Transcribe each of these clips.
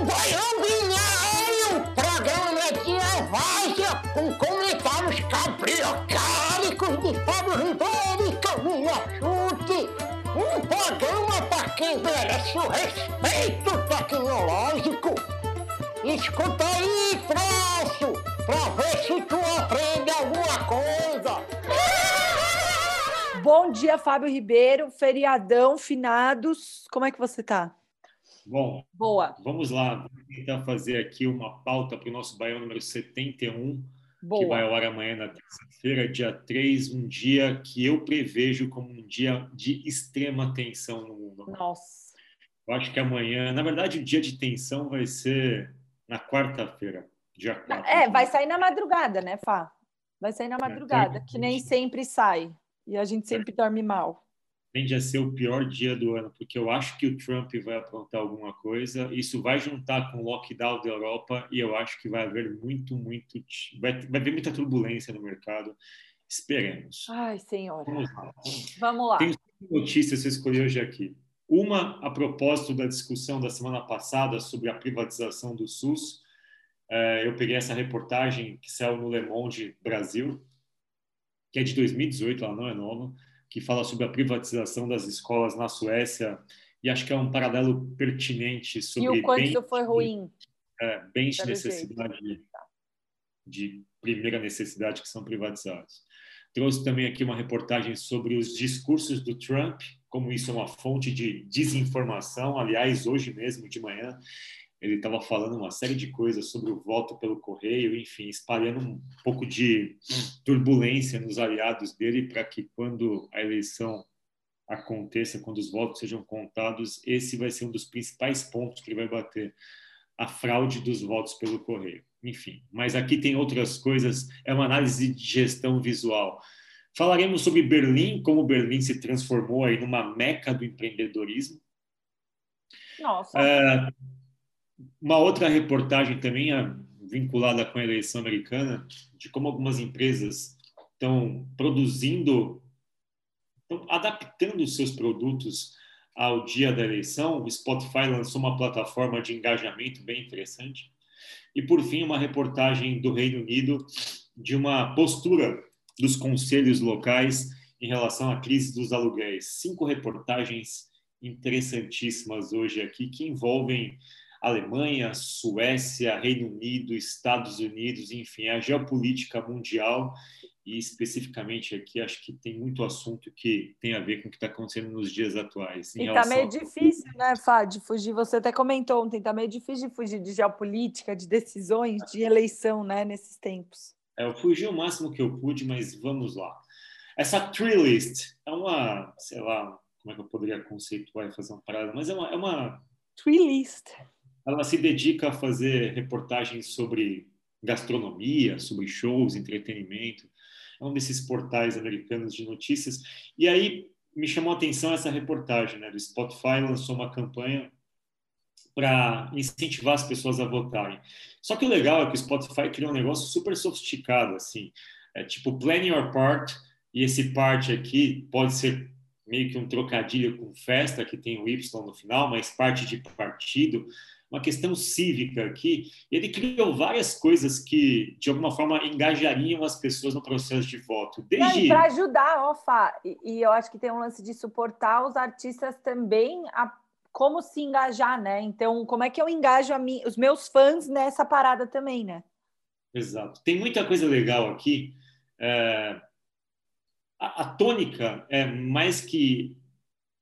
o Baião Binário, programa de várzea com comentários cabriocálicos de Fábio Ribeiro e Camila Chute. Um programa para quem merece o respeito tecnológico. Escuta aí, troço, pra ver se tu aprende alguma coisa. Bom dia, Fábio Ribeiro, feriadão, finados. Como é que você tá? Bom, Boa. vamos lá. Vamos tentar fazer aqui uma pauta para o nosso Baião número 71, Boa. que vai ao ar amanhã na terça-feira, dia 3, um dia que eu prevejo como um dia de extrema tensão no mundo. Nossa. Eu acho que amanhã, na verdade, o dia de tensão vai ser na quarta-feira, dia 4. É, vai sair na madrugada, né, Fá? Vai sair na madrugada, então, que nem sempre sai. E a gente sempre dorme mal. Tende a ser o pior dia do ano, porque eu acho que o Trump vai aprontar alguma coisa. Isso vai juntar com o lockdown da Europa e eu acho que vai haver muito, muito. Vai, vai haver muita turbulência no mercado. Esperemos. Ai, senhora. Vamos lá. Vamos lá. Tem notícias que eu escolhi hoje aqui. Uma, a propósito da discussão da semana passada sobre a privatização do SUS. Eh, Eu peguei essa reportagem que saiu no Le Monde Brasil, que é de 2018, ela não é nova, que fala sobre a privatização das escolas na Suécia. E acho que é um paralelo pertinente E sobre o quanto bens- foi ruim. é, bens de Pelo necessidade de primeira necessidade que são privatizados. Trouxe também aqui uma reportagem sobre os discursos do Trump, como isso é uma fonte de desinformação. Aliás, hoje mesmo de manhã ele estava falando uma série de coisas sobre o voto pelo correio, enfim, espalhando um pouco de turbulência nos aliados dele para que quando a eleição aconteça, quando os votos sejam contados, esse vai ser um dos principais pontos que ele vai bater a fraude dos votos pelo correio. Enfim, mas aqui tem outras coisas, é uma análise de gestão visual. Falaremos sobre Berlim, como Berlim se transformou aí numa meca do empreendedorismo. Nossa. É, uma outra reportagem também vinculada com a eleição americana, de como algumas empresas estão produzindo, estão adaptando os seus produtos ao dia da eleição. O Spotify lançou uma plataforma de engajamento bem interessante. E, por fim, uma reportagem do Reino Unido de uma postura dos conselhos locais em relação à crise dos aluguéis. Cinco reportagens interessantíssimas hoje aqui que envolvem Alemanha, Suécia, Reino Unido, Estados Unidos, enfim, a geopolítica mundial e especificamente aqui acho que tem muito assunto que tem a ver com o que está acontecendo nos dias atuais. E tá relação meio difícil, né, Fá, de fugir. Você até comentou ontem, tá meio difícil de fugir de geopolítica, de decisões, de eleição, né, nesses tempos. É, eu fugi o máximo que eu pude, mas vamos lá. Essa tree list é uma, sei lá, como é que eu poderia conceituar e fazer uma parada, mas é uma, é uma Tree list. Ela se dedica a fazer reportagens sobre gastronomia, sobre shows, entretenimento. É um desses portais americanos de notícias. E aí me chamou a atenção essa reportagem, né? Do Spotify lançou uma campanha para incentivar as pessoas a votarem. Só que o legal é que o Spotify criou um negócio super sofisticado, assim, é tipo plan your part e esse part aqui pode ser meio que um trocadilho com festa que tem o Y no final, mas parte de partido uma questão cívica aqui. Ele criou várias coisas que, de alguma forma, engajariam as pessoas no processo de voto. Desde... Para ajudar, ó, Fá, e, e eu acho que tem um lance de suportar os artistas também a como se engajar, né? Então, como é que eu engajo mim, os meus fãs nessa parada também, né? Exato. Tem muita coisa legal aqui. É... A, a tônica é mais que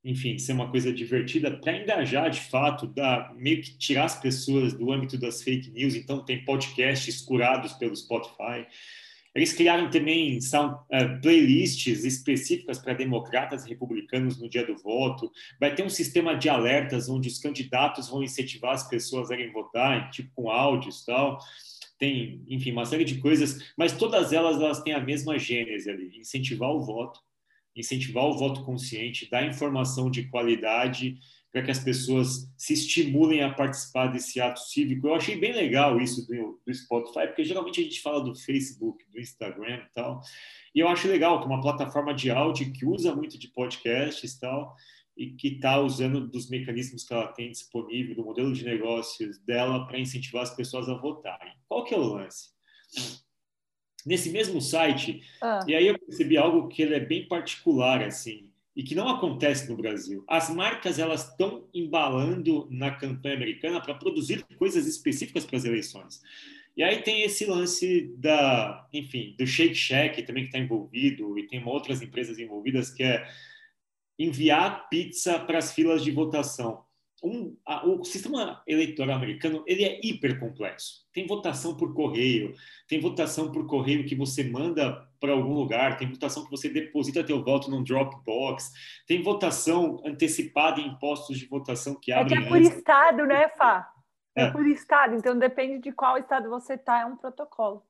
enfim, ser uma coisa divertida para engajar de fato, dar, meio que tirar as pessoas do âmbito das fake news. Então, tem podcasts curados pelo Spotify. Eles criaram também sound, uh, playlists específicas para democratas e republicanos no dia do voto. Vai ter um sistema de alertas onde os candidatos vão incentivar as pessoas a irem votar, tipo com áudios e tal. Tem, enfim, uma série de coisas, mas todas elas, elas têm a mesma gênese ali, incentivar o voto incentivar o voto consciente, dar informação de qualidade para que as pessoas se estimulem a participar desse ato cívico. Eu achei bem legal isso do, do Spotify, porque geralmente a gente fala do Facebook, do Instagram e tal. E eu acho legal que é uma plataforma de áudio que usa muito de podcasts e tal. e que está usando dos mecanismos que ela tem disponível, do modelo de negócios dela para incentivar as pessoas a votarem. Qual que é o lance? Nesse mesmo site, ah. e aí eu percebi algo que ele é bem particular, assim, e que não acontece no Brasil. As marcas elas estão embalando na campanha americana para produzir coisas específicas para as eleições. E aí tem esse lance da, enfim, do Shake Shack também que está envolvido e tem outras empresas envolvidas que é enviar pizza para as filas de votação. Um, a, o sistema eleitoral americano ele é hiper complexo. Tem votação por correio, tem votação por correio que você manda para algum lugar, tem votação que você deposita teu voto num Dropbox, tem votação antecipada em postos de votação que abrem. É que é por antes. estado, né, Fá? É. é por estado, então depende de qual estado você está, é um protocolo.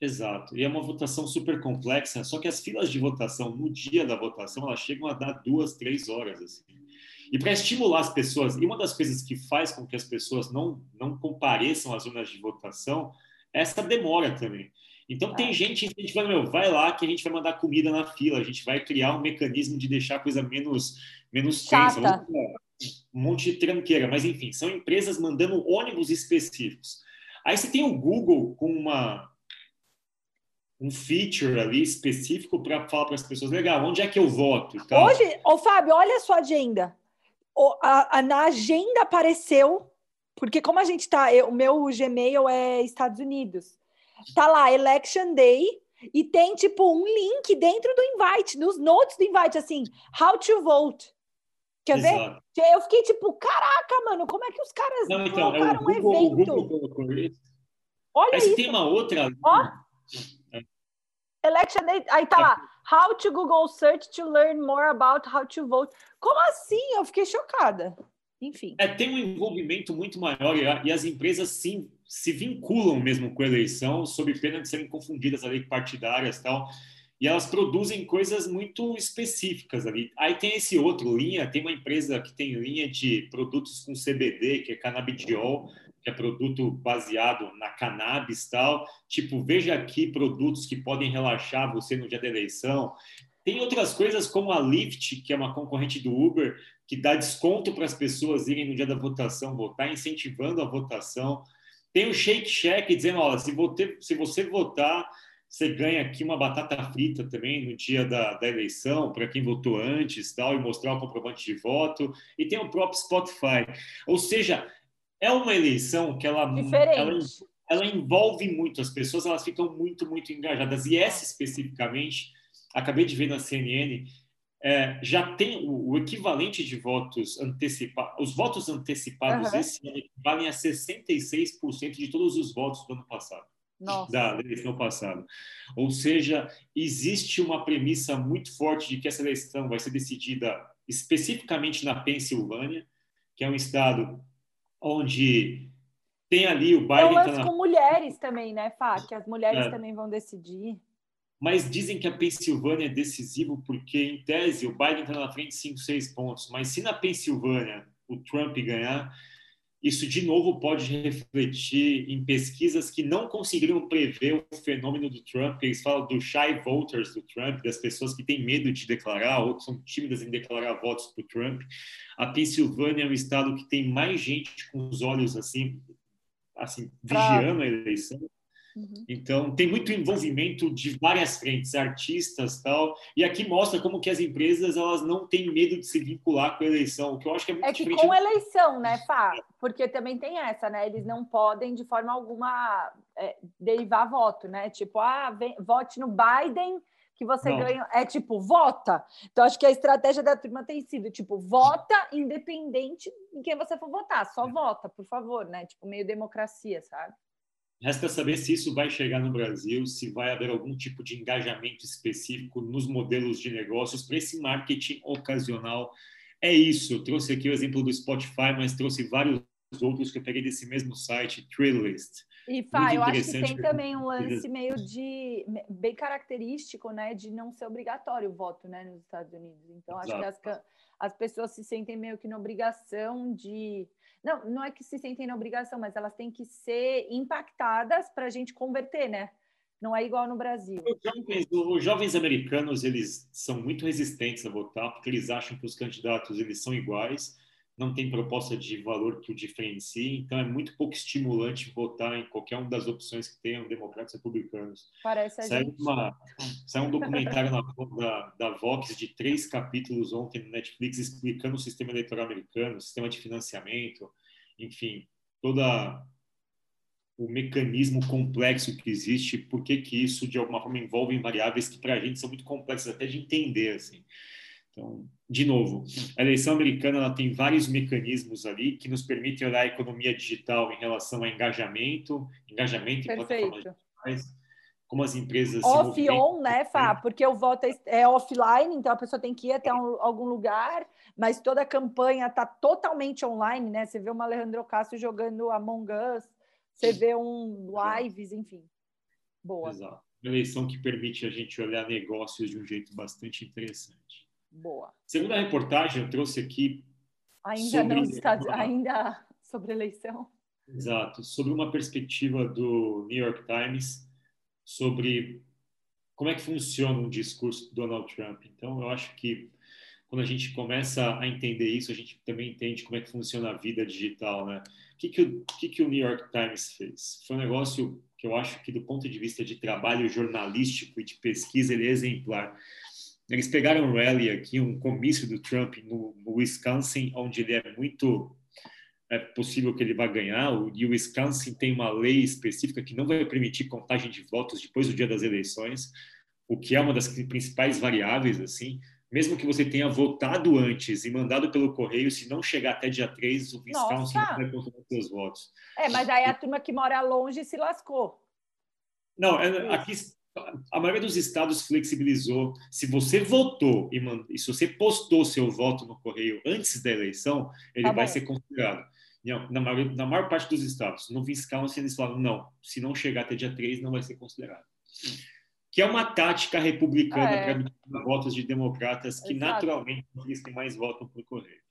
Exato. E é uma votação super complexa, só que as filas de votação no dia da votação elas chegam a dar duas, três horas. Assim. E para estimular as pessoas, e uma das coisas que faz com que as pessoas não, não compareçam às urnas de votação é essa demora também. Então tem é. gente incentivando, meu, vai lá que a gente vai mandar comida na fila, a gente vai criar um mecanismo de deixar a coisa menos, menos tensa. Um monte de tranqueira, mas enfim, são empresas mandando ônibus específicos. Aí você tem o Google com uma, um feature ali específico para falar para as pessoas, legal, onde é que eu voto? Hoje, ô Fábio, olha a sua agenda. O, a, a, na agenda apareceu, porque como a gente está, o meu Gmail é Estados Unidos, tá lá, Election Day, e tem tipo um link dentro do invite, nos notes do invite, assim, how to vote. Quer Exato. ver? Eu fiquei tipo, caraca, mano, como é que os caras Não, então, é Google, um evento? O Google Olha Aí isso. tem uma outra. Ó. Election Day, aí tá lá, how to Google search to learn more about how to vote. Como assim? Eu fiquei chocada. Enfim. É, tem um envolvimento muito maior e, as empresas sim se vinculam mesmo com a eleição, sob pena de serem confundidas ali partidárias e tal. E elas produzem coisas muito específicas ali. Aí tem esse outro linha, tem uma empresa que tem linha de produtos com CBD, que é canabidiol, que é produto baseado na cannabis tal. Tipo, veja aqui produtos que podem relaxar você no dia da eleição. Tem outras coisas como a Lyft, que é uma concorrente do Uber, que dá desconto para as pessoas irem no dia da votação votar, incentivando a votação. Tem o Shake Shack dizendo, olha, se você, se você votar, você ganha aqui uma batata frita também no dia da, da eleição, para quem votou antes tal, e mostrar o comprovante de voto. E tem o próprio Spotify. Ou seja, é uma eleição que ela, ela, ela, envolve muito as pessoas, elas ficam muito, muito engajadas. E essa especificamente, acabei de ver na CNN, é, já tem o, o, equivalente de votos antecipados. Os votos antecipados uhum. esse ano equivalem a 66% de todos os votos do ano passado. Nossa. Da eleição passada. Ou seja, existe uma premissa muito forte de que essa eleição vai ser decidida especificamente na Pensilvânia, que é um estado onde tem ali o Biden. Lance tá na... com mulheres também, né, Fá? Que as mulheres é. também vão decidir. Mas dizem que a Pensilvânia é decisivo porque, em tese, o Biden está na frente 5, 6 pontos. Mas se na Pensilvânia o Trump ganhar, isso de novo pode refletir em pesquisas que não conseguiram prever o fenômeno do Trump, eles falam do shy voters do Trump, das pessoas que têm medo de declarar ou que são tímidas em declarar votos para o Trump. A Pensilvânia é um estado que tem mais gente com os olhos assim, assim vigiando a eleição Uhum. Então, tem muito envolvimento de várias frentes, artistas tal. E aqui mostra como que as empresas elas não têm medo de se vincular com a eleição, o que eu acho que é muito É que com eleição, né, Fá? Porque também tem essa, né? Eles não podem, de forma alguma, é, derivar voto, né? Tipo, ah, vem, vote no Biden que você não. ganha. É tipo, vota. Então, acho que a estratégia da turma tem sido, tipo, vota independente em quem você for votar. Só é. vota, por favor, né? Tipo, meio democracia, sabe? Resta saber se isso vai chegar no Brasil, se vai haver algum tipo de engajamento específico nos modelos de negócios para esse marketing ocasional. É isso. Eu trouxe aqui o exemplo do Spotify, mas trouxe vários outros que eu peguei desse mesmo site, Trillist. E Fá, eu acho que tem também um lance meio de bem característico, né, de não ser obrigatório o voto, né, nos Estados Unidos. Então Exato. acho que as, as pessoas se sentem meio que na obrigação de não, não é que se sentem na obrigação, mas elas têm que ser impactadas para a gente converter, né? Não é igual no Brasil. Os jovens, os jovens americanos eles são muito resistentes a votar porque eles acham que os candidatos eles são iguais não tem proposta de valor que o diferencie, então é muito pouco estimulante votar em qualquer uma das opções que tenham democratas e republicanos. Parece saiu, gente. uma, saiu um documentário na, da, da Vox de três capítulos ontem no Netflix explicando o sistema eleitoral americano, o sistema de financiamento, enfim, toda o mecanismo complexo que existe, por que que isso de alguma forma envolve variáveis que para a gente são muito complexas até de entender, assim. Então, de novo, a eleição americana ela tem vários mecanismos ali que nos permitem olhar a economia digital em relação a engajamento, engajamento em plataformas digitais, como as empresas off e on, né, Fá? Porque o voto é, é offline, então a pessoa tem que ir até um, algum lugar, mas toda a campanha está totalmente online, né? Você vê uma Alejandro Castro jogando Among Us, você vê um lives, enfim. Boa. Exato. Uma eleição que permite a gente olhar negócios de um jeito bastante interessante. Boa. Segundo a reportagem, eu trouxe aqui. Ainda sobre... não está. Ainda sobre eleição. Exato. Sobre uma perspectiva do New York Times sobre como é que funciona um discurso do Donald Trump. Então, eu acho que quando a gente começa a entender isso, a gente também entende como é que funciona a vida digital, né? O que, que, o, que, que o New York Times fez? Foi um negócio que eu acho que, do ponto de vista de trabalho jornalístico e de pesquisa, ele é exemplar. Eles pegaram um rally aqui, um comício do Trump no, no Wisconsin, onde ele é muito é possível que ele vá ganhar. E o Wisconsin tem uma lei específica que não vai permitir contagem de votos depois do dia das eleições, o que é uma das principais variáveis, assim. Mesmo que você tenha votado antes e mandado pelo correio, se não chegar até dia 3, o Wisconsin não vai contar seus votos. É, mas aí a turma que mora longe se lascou. Não, é, aqui a maioria dos estados flexibilizou. Se você votou e, mand... e se você postou seu voto no correio antes da eleição, ele tá vai ser considerado. Na maior, na maior parte dos estados. No Wisconsin, eles falaram, não, se não chegar até dia 3, não vai ser considerado. Que é uma tática republicana ah, é. para votos de democratas que Exato. naturalmente eles têm mais votos por correio.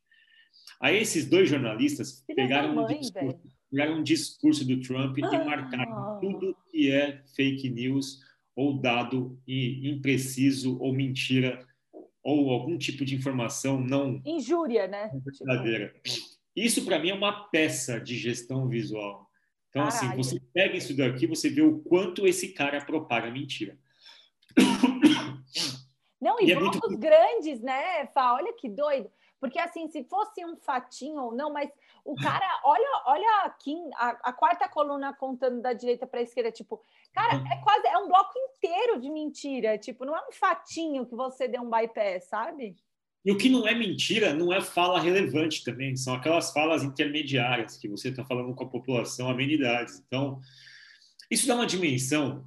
Aí esses dois jornalistas pegaram, mãe, um discurso, pegaram um discurso do Trump ah. e marcaram tudo que é fake news ou dado impreciso ou mentira ou algum tipo de informação não injúria, né? Verdadeira. Isso para mim é uma peça de gestão visual. Então assim, Caralho. assim, você pega isso daqui, você vê o quanto esse cara propaga mentira. Não, e, e é muito... grandes, né, Fá? Olha que doido. Porque assim, se fosse um fatinho ou não, mas o cara, olha, olha aqui, a, a quarta coluna contando da direita para a esquerda, tipo, Cara, é quase é um bloco inteiro de mentira. Tipo, não é um fatinho que você deu um bypass, sabe? E o que não é mentira não é fala relevante também, são aquelas falas intermediárias que você está falando com a população, amenidades. Então, isso dá uma dimensão,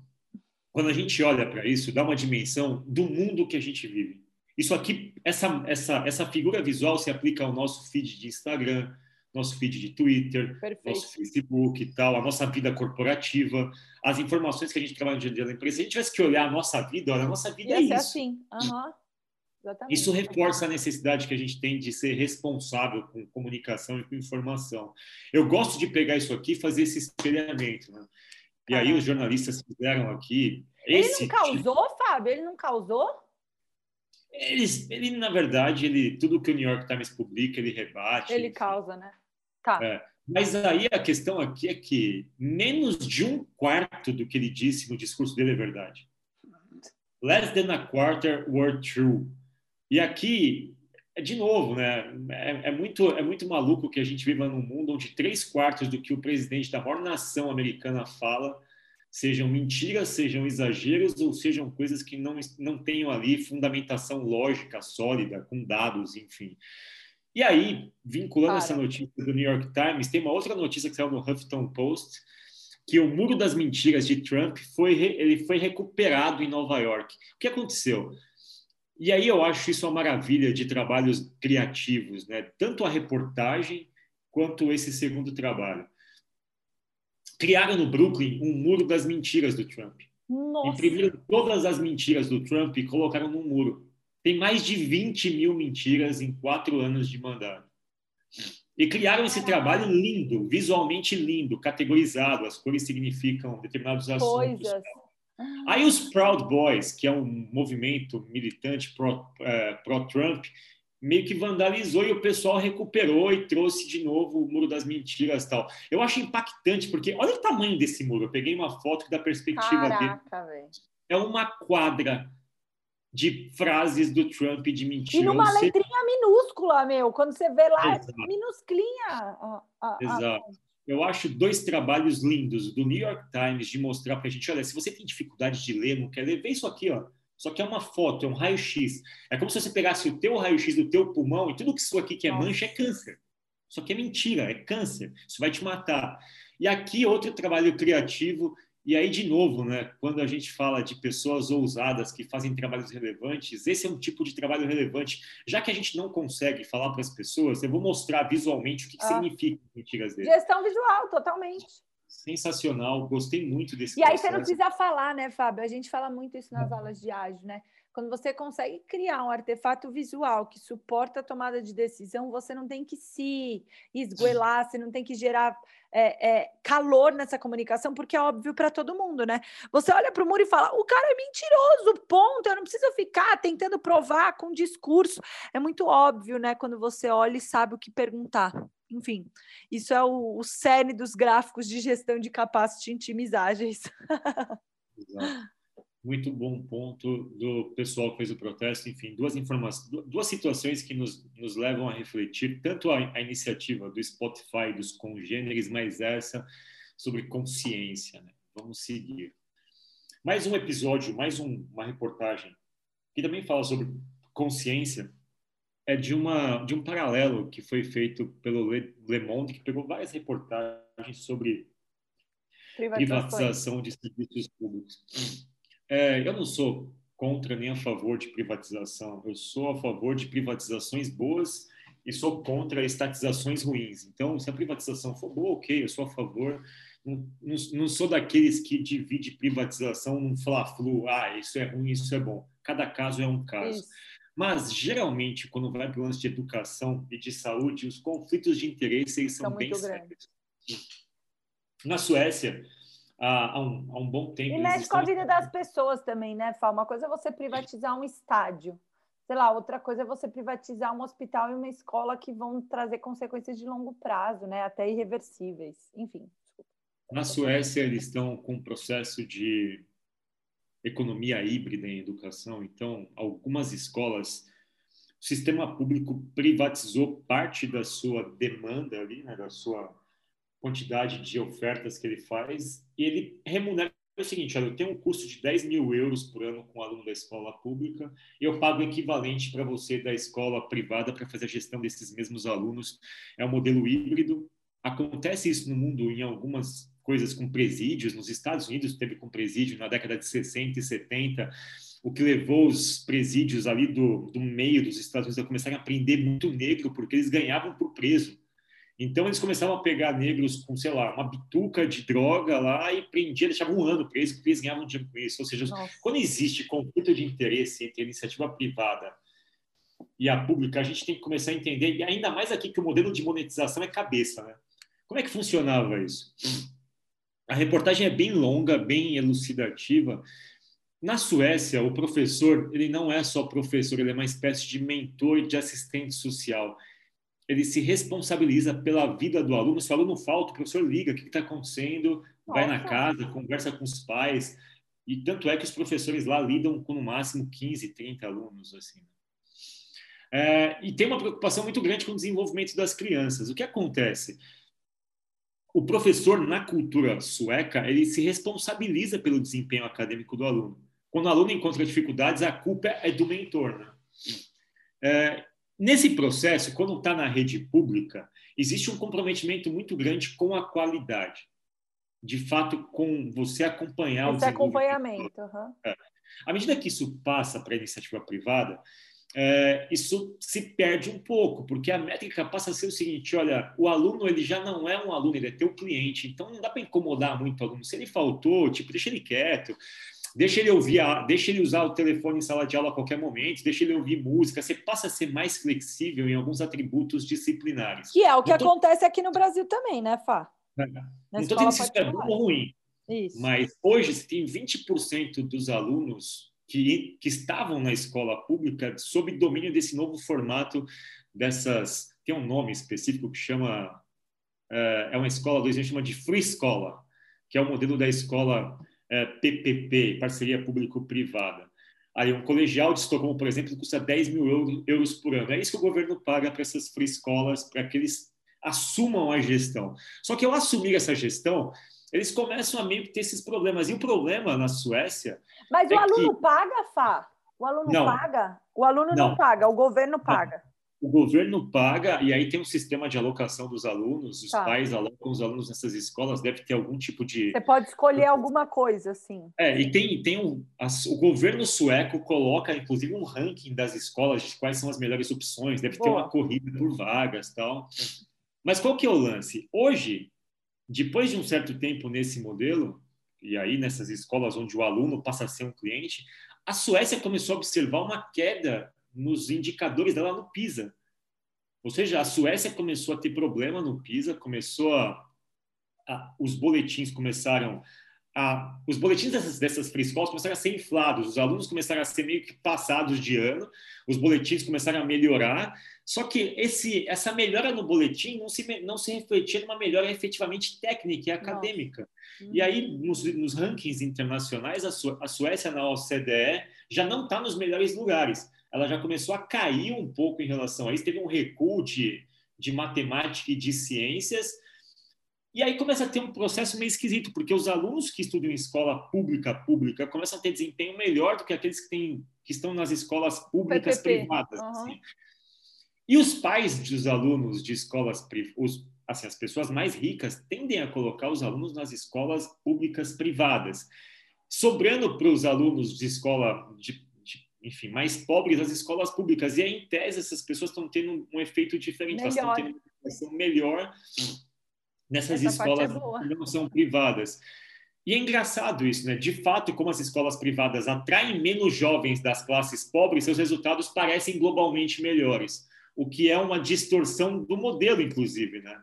quando a gente olha para isso, dá uma dimensão do mundo que a gente vive. Isso aqui, essa, essa, essa figura visual se aplica ao nosso feed de Instagram, nosso feed de Twitter, Perfeito. nosso Facebook e tal, a nossa vida corporativa, as informações que a gente trabalha no dia a dia da empresa. Se a gente tivesse que olhar a nossa vida, olha, a nossa vida Ia é isso. assim. Uhum. Isso reforça a necessidade que a gente tem de ser responsável com comunicação e com informação. Eu gosto de pegar isso aqui e fazer esse espelhamento. Né? E aí os jornalistas fizeram aqui. Ele não causou, tipo... Fábio? Ele não causou? Eles, ele, na verdade, ele, tudo que o New York Times publica, ele rebate. Ele causa, né? Tá. É. Mas aí a questão aqui é que menos de um quarto do que ele disse no discurso dele é verdade. Less than a quarter were true. E aqui, de novo, né, é, é, muito, é muito maluco que a gente viva num mundo onde três quartos do que o presidente da maior nação americana fala sejam mentiras, sejam exageros ou sejam coisas que não, não tenham ali fundamentação lógica sólida, com dados, enfim. E aí, vinculando Cara. essa notícia do New York Times, tem uma outra notícia que saiu no Huffington Post, que o muro das mentiras de Trump foi ele foi recuperado em Nova York. O que aconteceu? E aí eu acho isso uma maravilha de trabalhos criativos, né? Tanto a reportagem quanto esse segundo trabalho. Criaram no Brooklyn um muro das mentiras do Trump. Nossa. Imprimiram todas as mentiras do Trump e colocaram num muro. Tem mais de 20 mil mentiras em quatro anos de mandato. E criaram esse trabalho lindo, visualmente lindo, categorizado. As cores significam determinados assuntos. Coisas. Aí os Proud Boys, que é um movimento militante pró-Trump, uh, meio que vandalizou e o pessoal recuperou e trouxe de novo o Muro das Mentiras tal. Eu acho impactante, porque olha o tamanho desse muro. Eu peguei uma foto da perspectiva Caraca, dele. Véio. É uma quadra de frases do Trump de mentira. E numa letrinha minúscula, meu. Quando você vê lá, é Exato. minusclinha. Exato. Eu acho dois trabalhos lindos do New York Times de mostrar para a gente, olha, se você tem dificuldade de ler, não quer ler, vê isso aqui, ó. Só que é uma foto, é um raio-x. É como se você pegasse o teu raio-x do teu pulmão e tudo que isso aqui que é mancha é câncer. Só que é mentira, é câncer. Isso vai te matar. E aqui outro trabalho criativo e aí, de novo, né, quando a gente fala de pessoas ousadas que fazem trabalhos relevantes, esse é um tipo de trabalho relevante. Já que a gente não consegue falar para as pessoas, eu vou mostrar visualmente o que, que ah. significa mentiras dele. Gestão visual, totalmente. Sensacional, gostei muito desse E processo. aí você não precisa falar, né, Fábio? A gente fala muito isso nas aulas de ágil, né? Quando você consegue criar um artefato visual que suporta a tomada de decisão, você não tem que se esgoelar, você não tem que gerar é, é, calor nessa comunicação, porque é óbvio para todo mundo, né? Você olha para o muro e fala: o cara é mentiroso, ponto. Eu não preciso ficar tentando provar com discurso. É muito óbvio, né? Quando você olha e sabe o que perguntar. Enfim, isso é o, o cerne dos gráficos de gestão de capacity em muito bom ponto do pessoal que fez o protesto. Enfim, duas informações, duas situações que nos, nos levam a refletir, tanto a, a iniciativa do Spotify dos congêneres, mas essa sobre consciência. Né? Vamos seguir. Mais um episódio, mais um, uma reportagem que também fala sobre consciência. É de, uma, de um paralelo que foi feito pelo Le, Monde, que pegou várias reportagens sobre privatização de serviços públicos. É, eu não sou contra nem a favor de privatização. Eu sou a favor de privatizações boas e sou contra estatizações ruins. Então, se a privatização for boa, ok, eu sou a favor. Não, não, não sou daqueles que divide privatização num fla-flu. Ah, isso é ruim, isso é bom. Cada caso é um caso. Isso. Mas, geralmente, quando vai para o lance de educação e de saúde, os conflitos de interesse eles são, são bem sérios. Na Suécia, há, há, um, há um bom tempo. E mexe com a vida das pessoas também, né, Fá? Uma coisa é você privatizar um estádio. Sei lá, outra coisa é você privatizar um hospital e uma escola que vão trazer consequências de longo prazo, né? Até irreversíveis. Enfim. Na Suécia, eles estão com um processo de economia híbrida em educação. Então, algumas escolas, o sistema público privatizou parte da sua demanda ali, né, da sua quantidade de ofertas que ele faz e ele remunera o seguinte, olha, eu tenho um custo de 10 mil euros por ano com um aluno da escola pública eu pago o equivalente para você da escola privada para fazer a gestão desses mesmos alunos. É um modelo híbrido. Acontece isso no mundo em algumas coisas com presídios. Nos Estados Unidos teve com presídio na década de 60 e 70, o que levou os presídios ali do, do meio dos Estados Unidos a começarem a prender muito negro porque eles ganhavam por preso. Então eles começavam a pegar negros com, sei lá, uma bituca de droga lá e prendia, deixavam um ano preso, porque eles ganhavam dinheiro com isso. Ou seja, Nossa. quando existe conflito de interesse entre a iniciativa privada e a pública, a gente tem que começar a entender, e ainda mais aqui que o modelo de monetização é cabeça, né? Como é que funcionava isso? A reportagem é bem longa, bem elucidativa. Na Suécia, o professor, ele não é só professor, ele é uma espécie de mentor de assistente social ele se responsabiliza pela vida do aluno. Se o aluno falta, o professor liga, o que está acontecendo, vai na casa, conversa com os pais. E tanto é que os professores lá lidam com no máximo 15, 30 alunos. assim. É, e tem uma preocupação muito grande com o desenvolvimento das crianças. O que acontece? O professor, na cultura sueca, ele se responsabiliza pelo desempenho acadêmico do aluno. Quando o aluno encontra dificuldades, a culpa é do mentor. Né? É, Nesse processo, quando está na rede pública, existe um comprometimento muito grande com a qualidade. De fato, com você acompanhar Esse acompanhamento. Uhum. É. À medida que isso passa para a iniciativa privada, é, isso se perde um pouco, porque a métrica passa a ser o seguinte: olha, o aluno ele já não é um aluno, ele é teu cliente, então não dá para incomodar muito o aluno. Se ele faltou, tipo, deixa ele quieto. Deixa ele ouvir, deixa ele usar o telefone em sala de aula a qualquer momento, deixa ele ouvir música. Você passa a ser mais flexível em alguns atributos disciplinares. Que é o que tô... acontece aqui no Brasil também, né, Fá? É. Não estou dizendo se isso é bom ou ruim. Isso. Mas hoje você tem 20% dos alunos que, que estavam na escola pública sob domínio desse novo formato dessas. Tem um nome específico que chama. É, é uma escola, do exemplo, chama de Free Escola, que é o modelo da escola PPP, parceria público-privada. Aí, um colegial de Estocolmo, por exemplo, custa 10 mil euros por ano. É isso que o governo paga para essas free escolas, para que eles assumam a gestão. Só que ao assumir essa gestão, eles começam a meio que ter esses problemas. E o problema na Suécia. Mas é o aluno que... paga, Fá? O aluno não. paga? O aluno não, não paga, o governo paga. O governo paga, e aí tem um sistema de alocação dos alunos, os tá. pais alocam os alunos nessas escolas, deve ter algum tipo de. Você pode escolher alguma coisa, assim. É, e tem, tem um, as, o governo sueco coloca, inclusive, um ranking das escolas de quais são as melhores opções, deve Boa. ter uma corrida por vagas tal. Mas qual que é o lance? Hoje, depois de um certo tempo nesse modelo, e aí nessas escolas onde o aluno passa a ser um cliente, a Suécia começou a observar uma queda nos indicadores dela no PISA. Ou seja, a Suécia começou a ter problema no PISA, começou a, a os boletins começaram a, os boletins dessas, dessas free schools começaram a ser inflados, os alunos começaram a ser meio que passados de ano, os boletins começaram a melhorar, só que esse, essa melhora no boletim não se, não se refletia numa melhora efetivamente técnica e acadêmica. Uhum. E aí, nos, nos rankings internacionais, a, Su, a Suécia na OCDE já não está nos melhores lugares. Ela já começou a cair um pouco em relação a isso. Teve um recuo de, de matemática e de ciências, e aí começa a ter um processo meio esquisito, porque os alunos que estudam em escola pública pública começam a ter desempenho melhor do que aqueles que, têm, que estão nas escolas públicas PPP. privadas. Uhum. Assim. E os pais dos alunos de escolas privadas, assim, as pessoas mais ricas tendem a colocar os alunos nas escolas públicas privadas, sobrando para os alunos de escola de, de, enfim, mais pobres as escolas públicas. E aí, em tese, essas pessoas estão tendo um efeito diferente, melhor. elas estão tendo uma educação melhor nessas Essa parte escolas é não são privadas. E é engraçado isso, né? De fato, como as escolas privadas atraem menos jovens das classes pobres, seus resultados parecem globalmente melhores, o que é uma distorção do modelo, inclusive, né?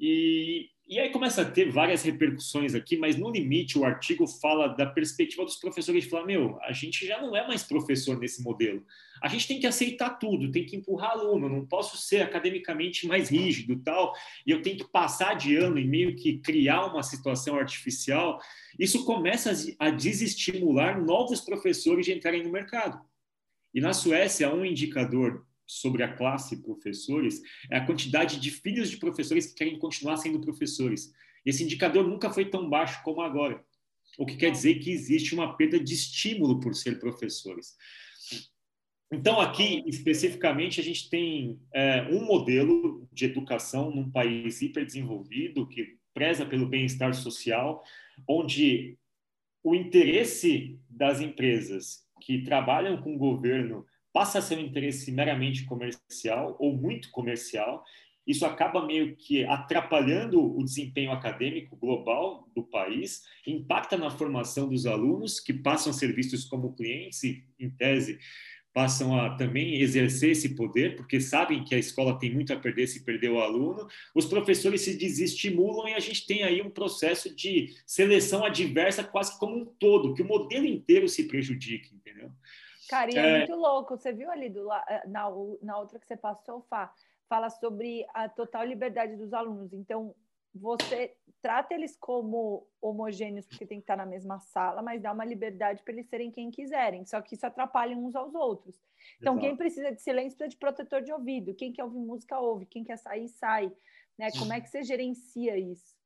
E, e aí começa a ter várias repercussões aqui, mas no limite o artigo fala da perspectiva dos professores de falar, meu, a gente já não é mais professor nesse modelo. A gente tem que aceitar tudo, tem que empurrar aluno, não posso ser academicamente mais rígido tal, e eu tenho que passar de ano e meio que criar uma situação artificial. Isso começa a desestimular novos professores de entrarem no mercado. E na Suécia, um indicador sobre a classe professores é a quantidade de filhos de professores que querem continuar sendo professores. Esse indicador nunca foi tão baixo como agora, o que quer dizer que existe uma perda de estímulo por ser professores. Então, aqui, especificamente, a gente tem é, um modelo de educação num país hiperdesenvolvido, que preza pelo bem-estar social, onde o interesse das empresas que trabalham com o governo passa a ser um interesse meramente comercial ou muito comercial. Isso acaba meio que atrapalhando o desempenho acadêmico global do país, impacta na formação dos alunos, que passam a ser vistos como clientes e, em tese, passam a também exercer esse poder, porque sabem que a escola tem muito a perder se perder o aluno. Os professores se desestimulam e a gente tem aí um processo de seleção adversa quase como um todo, que o modelo inteiro se prejudica, entendeu? Cara, e é, é muito louco. Você viu ali do, na, na outra que você passou, Fá, fala sobre a total liberdade dos alunos. Então, você trata eles como homogêneos porque tem que estar na mesma sala, mas dá uma liberdade para eles serem quem quiserem. Só que isso atrapalha uns aos outros. Então, Exato. quem precisa de silêncio precisa de protetor de ouvido. Quem quer ouvir música, ouve. Quem quer sair, sai. Né? Como é que você gerencia isso?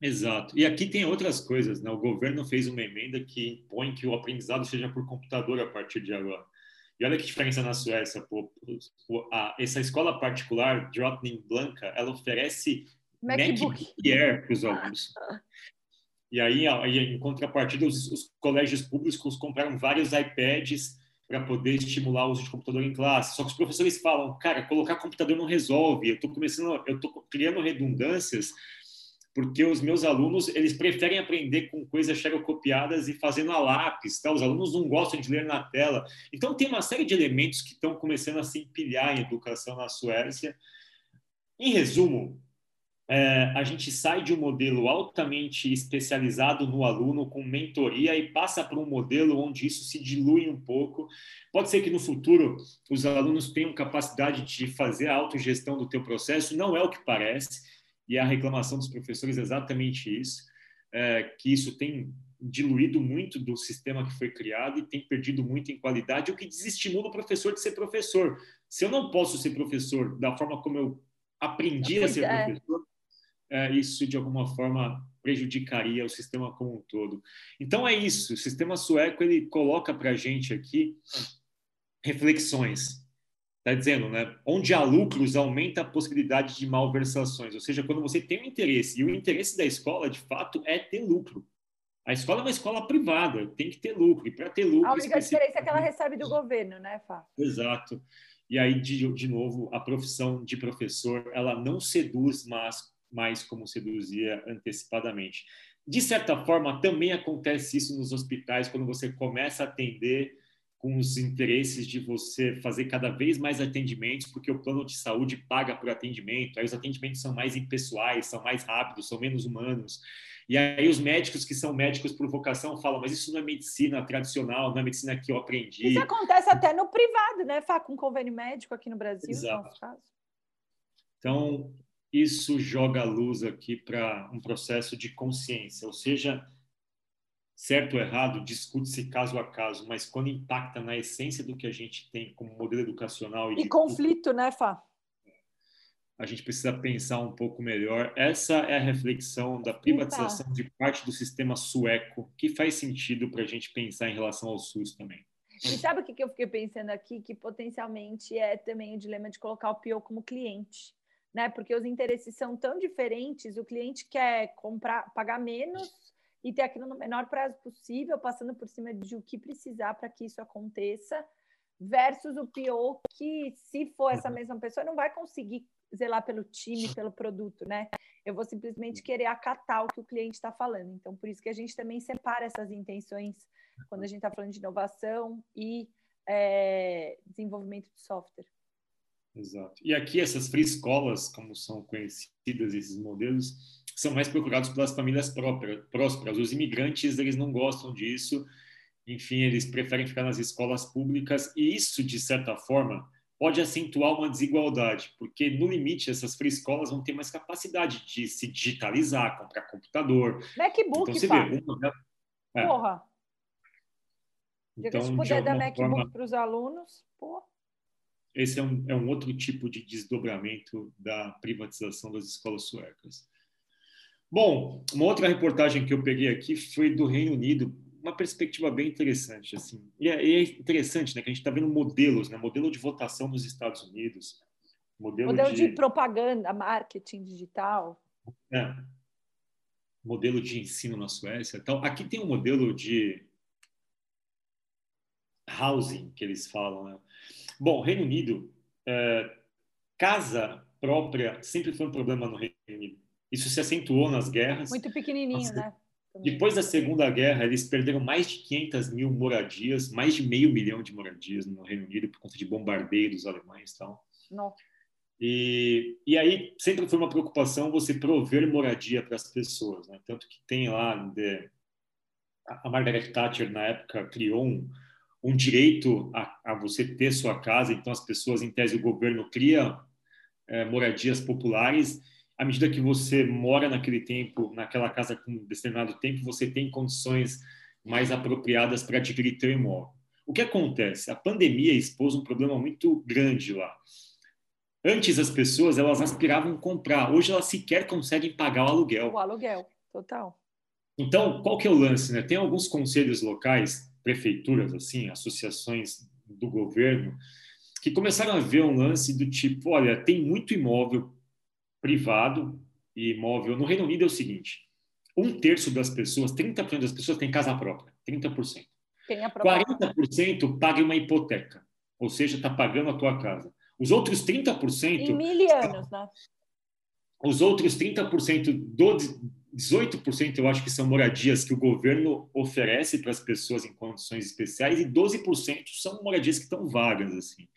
Exato. E aqui tem outras coisas, né? O governo fez uma emenda que impõe que o aprendizado seja por computador a partir de agora. E olha que diferença na Suécia, pô. A, essa escola particular, Drottning Blanca, ela oferece MacBook, MacBook Air para os alunos. E aí, aí, em contrapartida, os, os colégios públicos compraram vários iPads para poder estimular o uso de computador em classe. Só que os professores falam, cara, colocar computador não resolve. Eu estou começando, eu estou criando redundâncias porque os meus alunos eles preferem aprender com coisas xerocopiadas e fazendo a lápis, tá? Os alunos não gostam de ler na tela. Então tem uma série de elementos que estão começando a se empilhar em educação na Suécia. Em resumo, é, a gente sai de um modelo altamente especializado no aluno, com mentoria, e passa para um modelo onde isso se dilui um pouco. Pode ser que no futuro os alunos tenham capacidade de fazer a autogestão do teu processo, não é o que parece, e a reclamação dos professores é exatamente isso, é, que isso tem diluído muito do sistema que foi criado e tem perdido muito em qualidade, o que desestimula o professor de ser professor. Se eu não posso ser professor da forma como eu aprendi a ser é. professor, é, isso de alguma forma prejudicaria o sistema como um todo. Então é isso. O sistema sueco ele coloca para a gente aqui reflexões. Está dizendo, né? Onde há lucros, aumenta a possibilidade de malversações. Ou seja, quando você tem um interesse, e o interesse da escola, de fato, é ter lucro. A escola é uma escola privada, tem que ter lucro. E para ter lucro. A única diferença é que ela recebe do governo, né, Fá? Exato. E aí, de, de novo, a profissão de professor, ela não seduz mas mais como seduzia antecipadamente. De certa forma, também acontece isso nos hospitais, quando você começa a atender com os interesses de você fazer cada vez mais atendimentos, porque o plano de saúde paga por atendimento, aí os atendimentos são mais impessoais, são mais rápidos, são menos humanos. E aí os médicos que são médicos por vocação falam, mas isso não é medicina tradicional, não é medicina que eu aprendi. Isso acontece até no privado, né, Fá? Com convênio médico aqui no Brasil, Exato. no nosso caso. Então, isso joga a luz aqui para um processo de consciência, ou seja, certo ou errado, discute-se caso a caso, mas quando impacta na essência do que a gente tem como modelo educacional e, e conflito, né, Fá? A gente precisa pensar um pouco melhor. Essa é a reflexão da privatização de parte do sistema sueco, que faz sentido para a gente pensar em relação ao SUS também. E sabe o que eu fiquei pensando aqui? Que potencialmente é também o dilema de colocar o PIO como cliente né? Porque os interesses são tão diferentes, o cliente quer comprar, pagar menos e ter aquilo no menor prazo possível, passando por cima de o que precisar para que isso aconteça, versus o PO que, se for essa uhum. mesma pessoa, não vai conseguir zelar pelo time, pelo produto, né? Eu vou simplesmente querer acatar o que o cliente está falando. Então, por isso que a gente também separa essas intenções quando a gente está falando de inovação e é, desenvolvimento de software. Exato. E aqui essas free escolas, como são conhecidas esses modelos, são mais procurados pelas famílias próprias, prósperas. Os imigrantes, eles não gostam disso. Enfim, eles preferem ficar nas escolas públicas e isso, de certa forma, pode acentuar uma desigualdade, porque no limite essas free escolas vão ter mais capacidade de se digitalizar, comprar computador. MacBook, então, você pá. vê, uma, é. Porra. Então, se puder dar MacBook forma... para os alunos, porra. Esse é um, é um outro tipo de desdobramento da privatização das escolas suecas. Bom, uma outra reportagem que eu peguei aqui foi do Reino Unido, uma perspectiva bem interessante. Assim. E é, é interessante né, que a gente está vendo modelos, né, modelo de votação nos Estados Unidos, modelo, modelo de... de propaganda, marketing digital. É, modelo de ensino na Suécia. Então, aqui tem um modelo de housing, que eles falam, né? Bom, Reino Unido, é, casa própria sempre foi um problema no Reino Unido. Isso se acentuou nas guerras. Muito pequenininho, né? Depois da Segunda Guerra, eles perderam mais de 500 mil moradias, mais de meio milhão de moradias no Reino Unido por conta de bombardeios alemães e tal. Não. E, e aí sempre foi uma preocupação você prover moradia para as pessoas, né? Tanto que tem lá de, a Margaret Thatcher na época criou um, um direito a, a, você ter sua casa, então as pessoas, em tese, o governo cria é, moradias populares. À medida que você mora naquele tempo, naquela casa com um determinado tempo, você tem condições mais apropriadas para adquirir teu imóvel. O que acontece? A pandemia expôs um problema muito grande lá. Antes as pessoas elas aspiravam comprar, hoje elas sequer conseguem pagar o aluguel. O aluguel, total. Então, qual que é o lance? Né? Tem alguns conselhos locais prefeituras, assim, associações do governo, que começaram a ver um lance do tipo, olha, tem muito imóvel privado e imóvel. No Reino Unido é o seguinte: um terço das pessoas, 30% das pessoas tem casa própria, 30%. Tem a própria. 40% paga uma hipoteca, ou seja, está pagando a tua casa. Os outros 30%. Em mil anos, né? Os outros 30% do, 18% eu acho que são moradias que o governo oferece para as pessoas em condições especiais e 12% são moradias que estão vagas assim.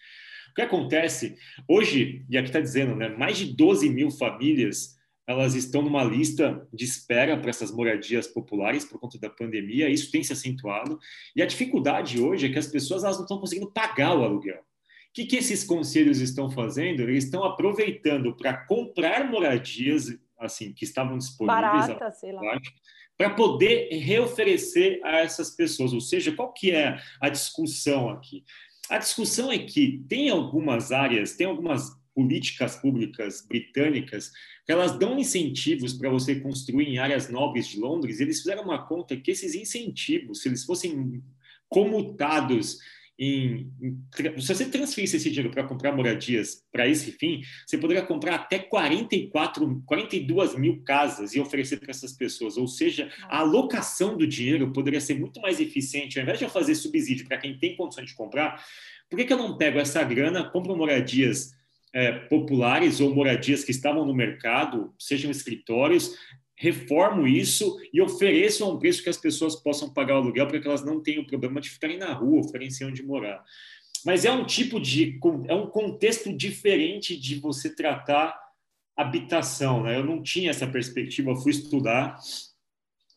O que acontece hoje, e aqui está dizendo, né, mais de 12 mil famílias elas estão numa lista de espera para essas moradias populares por conta da pandemia. Isso tem se acentuado. E a dificuldade hoje é que as pessoas elas não estão conseguindo pagar o aluguel. O que, que esses conselhos estão fazendo? Eles estão aproveitando para comprar moradias assim que estavam disponíveis Barata, para poder reoferecer a essas pessoas. Ou seja, qual que é a discussão aqui? A discussão é que tem algumas áreas, tem algumas políticas públicas britânicas que elas dão incentivos para você construir em áreas nobres de Londres. Eles fizeram uma conta que esses incentivos, se eles fossem comutados em, em, se você transferisse esse dinheiro para comprar moradias para esse fim, você poderia comprar até 44, 42 mil casas e oferecer para essas pessoas. Ou seja, a alocação do dinheiro poderia ser muito mais eficiente. Ao invés de eu fazer subsídio para quem tem condições de comprar, por que, que eu não pego essa grana, compro moradias é, populares ou moradias que estavam no mercado, sejam escritórios, reformo isso e ofereço a um preço que as pessoas possam pagar o aluguel para que elas não tenham problema de ficarem na rua, oferecer onde morar. Mas é um tipo de é um contexto diferente de você tratar habitação, né? Eu não tinha essa perspectiva, fui estudar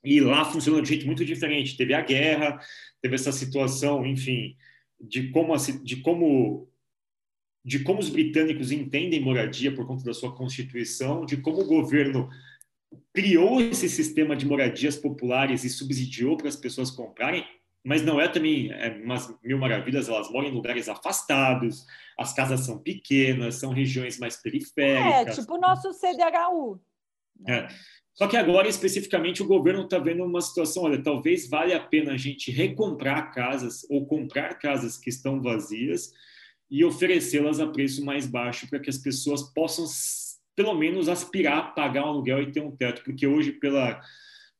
e lá funcionou de um jeito muito diferente. Teve a guerra, teve essa situação, enfim, de como de como de como os britânicos entendem moradia por conta da sua constituição, de como o governo criou esse sistema de moradias populares e subsidiou para as pessoas comprarem, mas não é também é, umas mil maravilhas, elas moram em lugares afastados, as casas são pequenas, são regiões mais periféricas. É, tipo o nosso CDHU. É. Só que agora, especificamente, o governo está vendo uma situação, olha, talvez valha a pena a gente recomprar casas ou comprar casas que estão vazias e oferecê-las a preço mais baixo para que as pessoas possam pelo menos aspirar a pagar um aluguel e ter um teto, porque hoje, pela,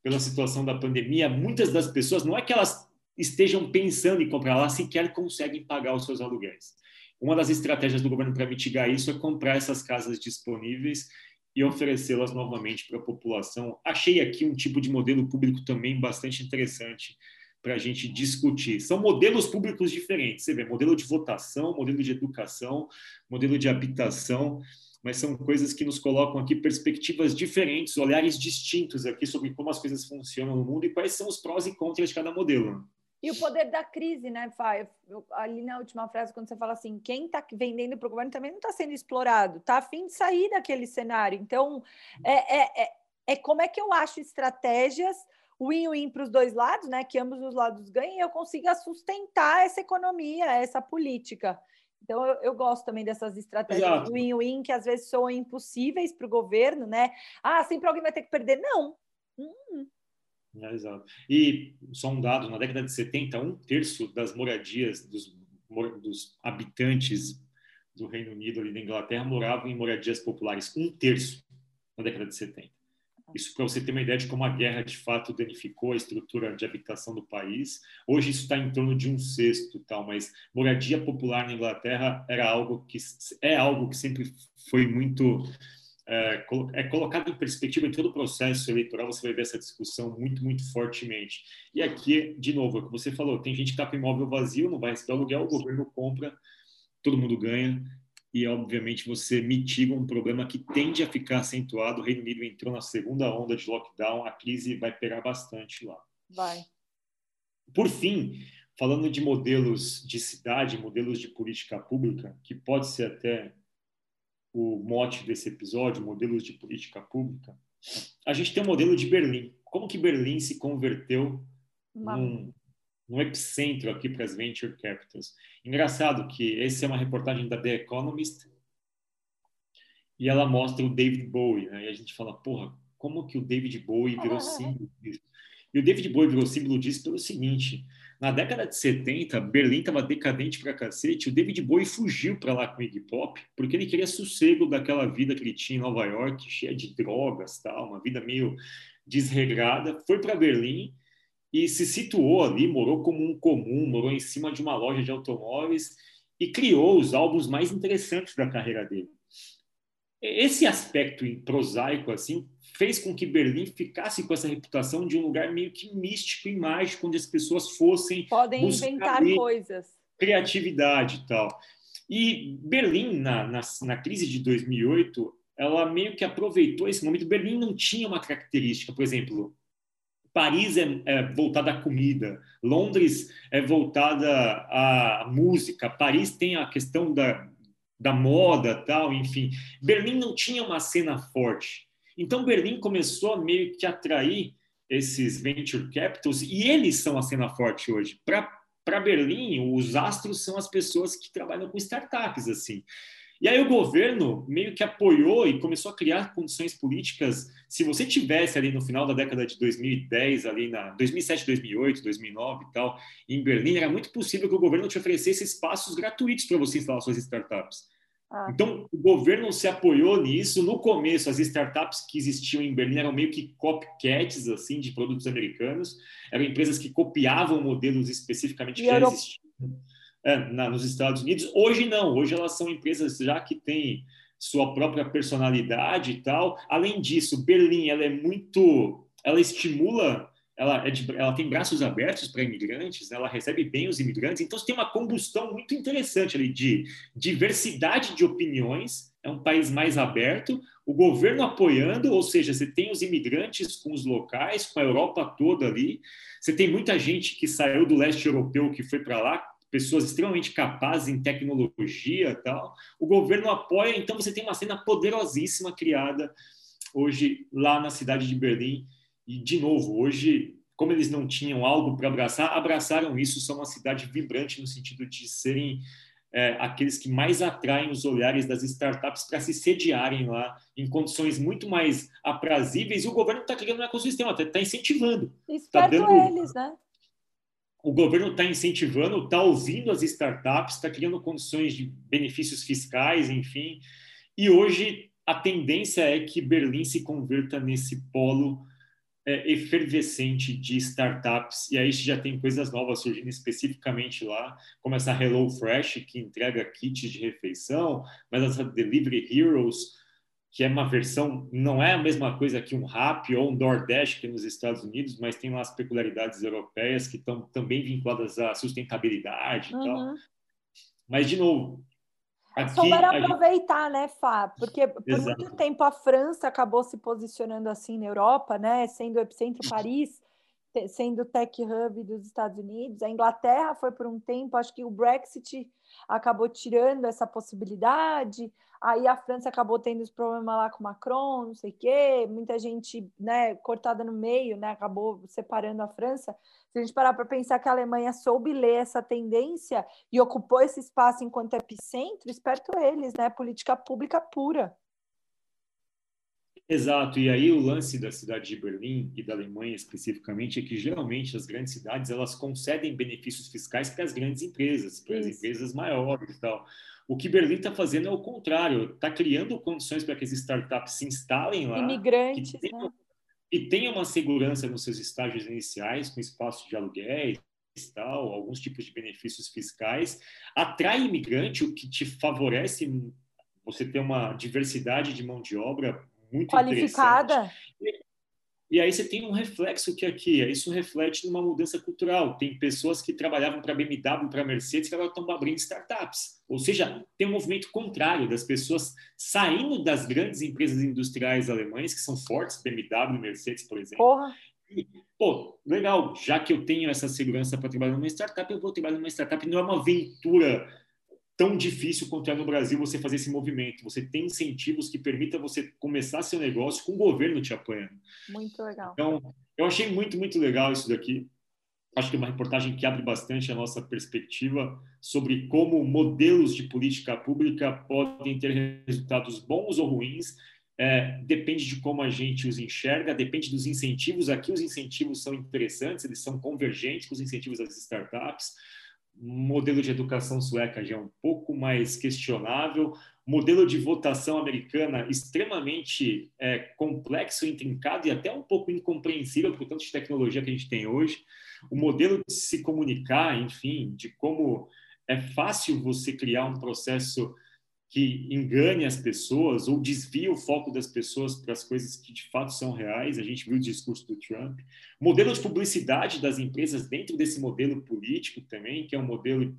pela situação da pandemia, muitas das pessoas, não é que elas estejam pensando em comprar, elas sequer conseguem pagar os seus aluguéis. Uma das estratégias do governo para mitigar isso é comprar essas casas disponíveis e oferecê-las novamente para a população. Achei aqui um tipo de modelo público também bastante interessante para a gente discutir. São modelos públicos diferentes. Você vê, modelo de votação, modelo de educação, modelo de habitação mas são coisas que nos colocam aqui perspectivas diferentes, olhares distintos aqui sobre como as coisas funcionam no mundo e quais são os prós e contras de cada modelo. E o poder da crise, né, Fábio? Ali na última frase, quando você fala assim, quem está vendendo para o governo também não está sendo explorado, está a fim de sair daquele cenário. Então, é, é, é, é como é que eu acho estratégias win-win para os dois lados, né? Que ambos os lados ganhem, eu consiga sustentar essa economia, essa política. Então, eu, eu, gosto também dessas estratégias do win-win, que às vezes são impossíveis para o governo, né? Ah, sempre alguém vai ter que perder. Não. Hum. É, exato. E só um dado: na década de 70, um terço das moradias dos, dos habitantes do Reino Unido e da Inglaterra moravam em moradias populares. Um terço na década de 70. Isso para você ter uma ideia de como a guerra de fato danificou a estrutura de habitação do país. Hoje isso está em torno de um sexto, tal, mas moradia popular na Inglaterra era algo que é algo que sempre foi muito é, é, colocado em perspectiva em todo o processo eleitoral, você vai ver essa discussão muito, muito fortemente. E aqui, de novo, é o que você falou, tem gente que está com imóvel vazio, não vai receber aluguel, o governo compra, todo mundo ganha, e, obviamente, você mitiga um problema que tende a ficar acentuado. O Reino Unido entrou na segunda onda de lockdown, a crise vai pegar bastante lá. Vai. Por fim, falando de modelos de cidade, modelos de política pública, que pode ser até o mote desse episódio, modelos de política pública, a gente tem o modelo de Berlim. Como que Berlim se converteu Uma... num, no epicentro aqui para as venture capitals. Engraçado que essa é uma reportagem da The Economist e ela mostra o David Bowie, né? E a gente fala, porra, como que o David Bowie virou símbolo disso? E o David Bowie virou símbolo disso pelo seguinte: na década de 70, Berlim estava decadente pra cacete. O David Bowie fugiu para lá com o Iggy Pop porque ele queria sossego daquela vida que ele tinha em Nova York, cheia de drogas, tal, uma vida meio desregrada. Foi para Berlim e se situou ali, morou como um comum, morou em cima de uma loja de automóveis e criou os álbuns mais interessantes da carreira dele. Esse aspecto prosaico assim fez com que Berlim ficasse com essa reputação de um lugar meio que místico e mágico, onde as pessoas fossem podem inventar coisas, criatividade e tal. E Berlim na, na, na crise de 2008 ela meio que aproveitou esse momento. Berlim não tinha uma característica, por exemplo, Paris é, é, voltada à comida, Londres é voltada à música, Paris tem a questão da, da moda, tal, enfim. Berlim não tinha uma cena forte. Então Berlim começou a meio que atrair esses venture capitals e eles são a cena forte hoje. Para Berlim, os astros são as pessoas que trabalham com startups assim. E aí o governo meio que apoiou e começou a criar condições políticas. Se você tivesse ali no final da década de 2010, ali na 2007, 2008, 2009 e tal, em Berlim, era muito possível que o governo te oferecesse espaços gratuitos para você instalar suas startups. Ah. Então, o governo se apoiou nisso. No começo, as startups que existiam em Berlim eram meio que copycats assim de produtos americanos. Eram empresas que copiavam modelos especificamente e que já existiam é, na, nos Estados Unidos. Hoje não, hoje elas são empresas já que têm sua própria personalidade e tal. Além disso, Berlim ela é muito, ela estimula, ela, é de, ela tem braços abertos para imigrantes, ela recebe bem os imigrantes. Então tem uma combustão muito interessante ali de diversidade de opiniões. É um país mais aberto, o governo apoiando, ou seja, você tem os imigrantes com os locais, com a Europa toda ali. Você tem muita gente que saiu do leste europeu que foi para lá pessoas extremamente capazes em tecnologia tal. O governo apoia, então você tem uma cena poderosíssima criada hoje lá na cidade de Berlim. E, de novo, hoje, como eles não tinham algo para abraçar, abraçaram isso, são uma cidade vibrante no sentido de serem é, aqueles que mais atraem os olhares das startups para se sediarem lá em condições muito mais aprazíveis. E o governo está criando um ecossistema, está incentivando. Esperto tá dando, eles, né? O governo está incentivando, está ouvindo as startups, está criando condições de benefícios fiscais, enfim. E hoje a tendência é que Berlim se converta nesse polo é, efervescente de startups. E aí já tem coisas novas surgindo especificamente lá, como essa Hello Fresh, que entrega kits de refeição, mas essa Delivery Heroes, que é uma versão, não é a mesma coisa que um Rap ou um DoorDash que é nos Estados Unidos, mas tem lá as peculiaridades europeias que estão também vinculadas à sustentabilidade uhum. e tal. Mas, de novo, aqui... Souberam aproveitar, gente... né, Fá? Porque por Exato. muito tempo a França acabou se posicionando assim na Europa, né, sendo o epicentro Paris, sendo o tech hub dos Estados Unidos. A Inglaterra foi por um tempo, acho que o Brexit acabou tirando essa possibilidade. Aí a França acabou tendo os problemas lá com o Macron, não sei o quê, muita gente né, cortada no meio, né, acabou separando a França. Se a gente parar para pensar que a Alemanha soube ler essa tendência e ocupou esse espaço enquanto epicentro, esperto eles, né? Política pública pura. Exato, e aí o lance da cidade de Berlim e da Alemanha especificamente é que geralmente as grandes cidades elas concedem benefícios fiscais para as grandes empresas, para as empresas maiores e tal. O que Berlim está fazendo é o contrário, está criando condições para que as startups se instalem lá. Imigrantes, tenham, né? E tenham uma segurança nos seus estágios iniciais, com espaço de aluguéis, tal, alguns tipos de benefícios fiscais. Atrai imigrante, o que te favorece você ter uma diversidade de mão de obra muito qualificada. E aí você tem um reflexo que aqui, isso reflete numa mudança cultural. Tem pessoas que trabalhavam para BMW, para Mercedes, que agora estão abrindo startups. Ou seja, tem um movimento contrário das pessoas saindo das grandes empresas industriais alemães, que são fortes, BMW, Mercedes, por exemplo. Porra. E, pô, legal, já que eu tenho essa segurança para trabalhar numa startup, eu vou trabalhar numa startup. Não é uma aventura tão difícil quanto é no Brasil você fazer esse movimento. Você tem incentivos que permitam você começar seu negócio com o governo te apoiando. Muito legal. Então, eu achei muito, muito legal isso daqui. Acho que é uma reportagem que abre bastante a nossa perspectiva sobre como modelos de política pública podem ter resultados bons ou ruins. É, depende de como a gente os enxerga, depende dos incentivos. Aqui os incentivos são interessantes, eles são convergentes com os incentivos das startups modelo de educação sueca já é um pouco mais questionável, modelo de votação americana extremamente é, complexo, intrincado e até um pouco incompreensível por tanto de tecnologia que a gente tem hoje, o modelo de se comunicar, enfim, de como é fácil você criar um processo que engane as pessoas ou desvie o foco das pessoas para as coisas que de fato são reais. A gente viu o discurso do Trump. Modelo de publicidade das empresas dentro desse modelo político também, que é um modelo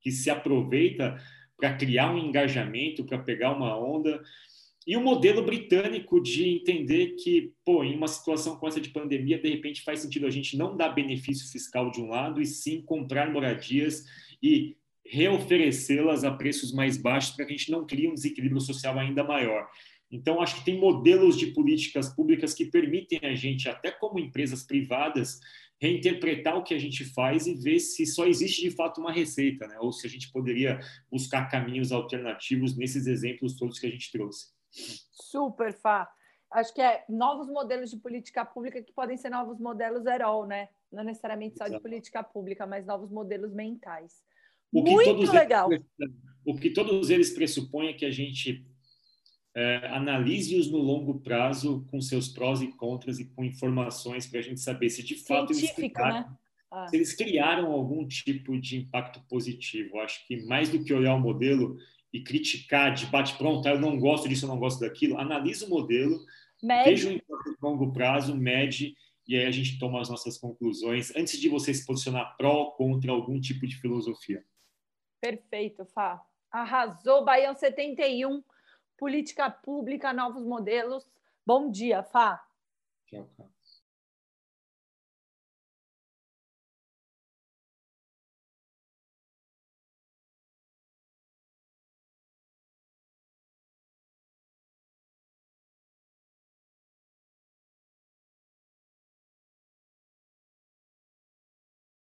que se aproveita para criar um engajamento, para pegar uma onda. e o modelo britânico de entender que, pô, em uma situação com essa de pandemia, de repente faz sentido a gente não dar benefício fiscal de um lado e sim comprar moradias e reoferecê-las a preços mais baixos para que a gente não crie um desequilíbrio social ainda maior. Então, acho que tem modelos de políticas públicas que permitem a gente, até como empresas privadas, reinterpretar o que a gente faz e ver se só existe de fato uma receita, né? ou se a gente poderia buscar caminhos alternativos nesses exemplos todos que a gente trouxe. Super, Fá. Acho que é novos modelos de política pública que podem ser novos modelos herol, né? Não necessariamente só Exato. de política pública, mas novos modelos mentais. Muito legal. Eles, o que todos eles pressupõem é que a gente é, analise-os no longo prazo com seus prós e contras e com informações para a gente saber se de fato eles criaram, né? ah. se eles criaram algum tipo de impacto positivo. Acho que mais do que olhar o modelo e criticar de bate-pronto, ah, eu não gosto disso, eu não gosto daquilo, analise o modelo, mede. veja o impacto a longo prazo, mede e aí a gente toma as nossas conclusões antes de você se posicionar pró ou contra algum tipo de filosofia. Perfeito, Fá. Arrasou, Baião 71 política pública, novos modelos. Bom dia, Fá. Tchau, cara.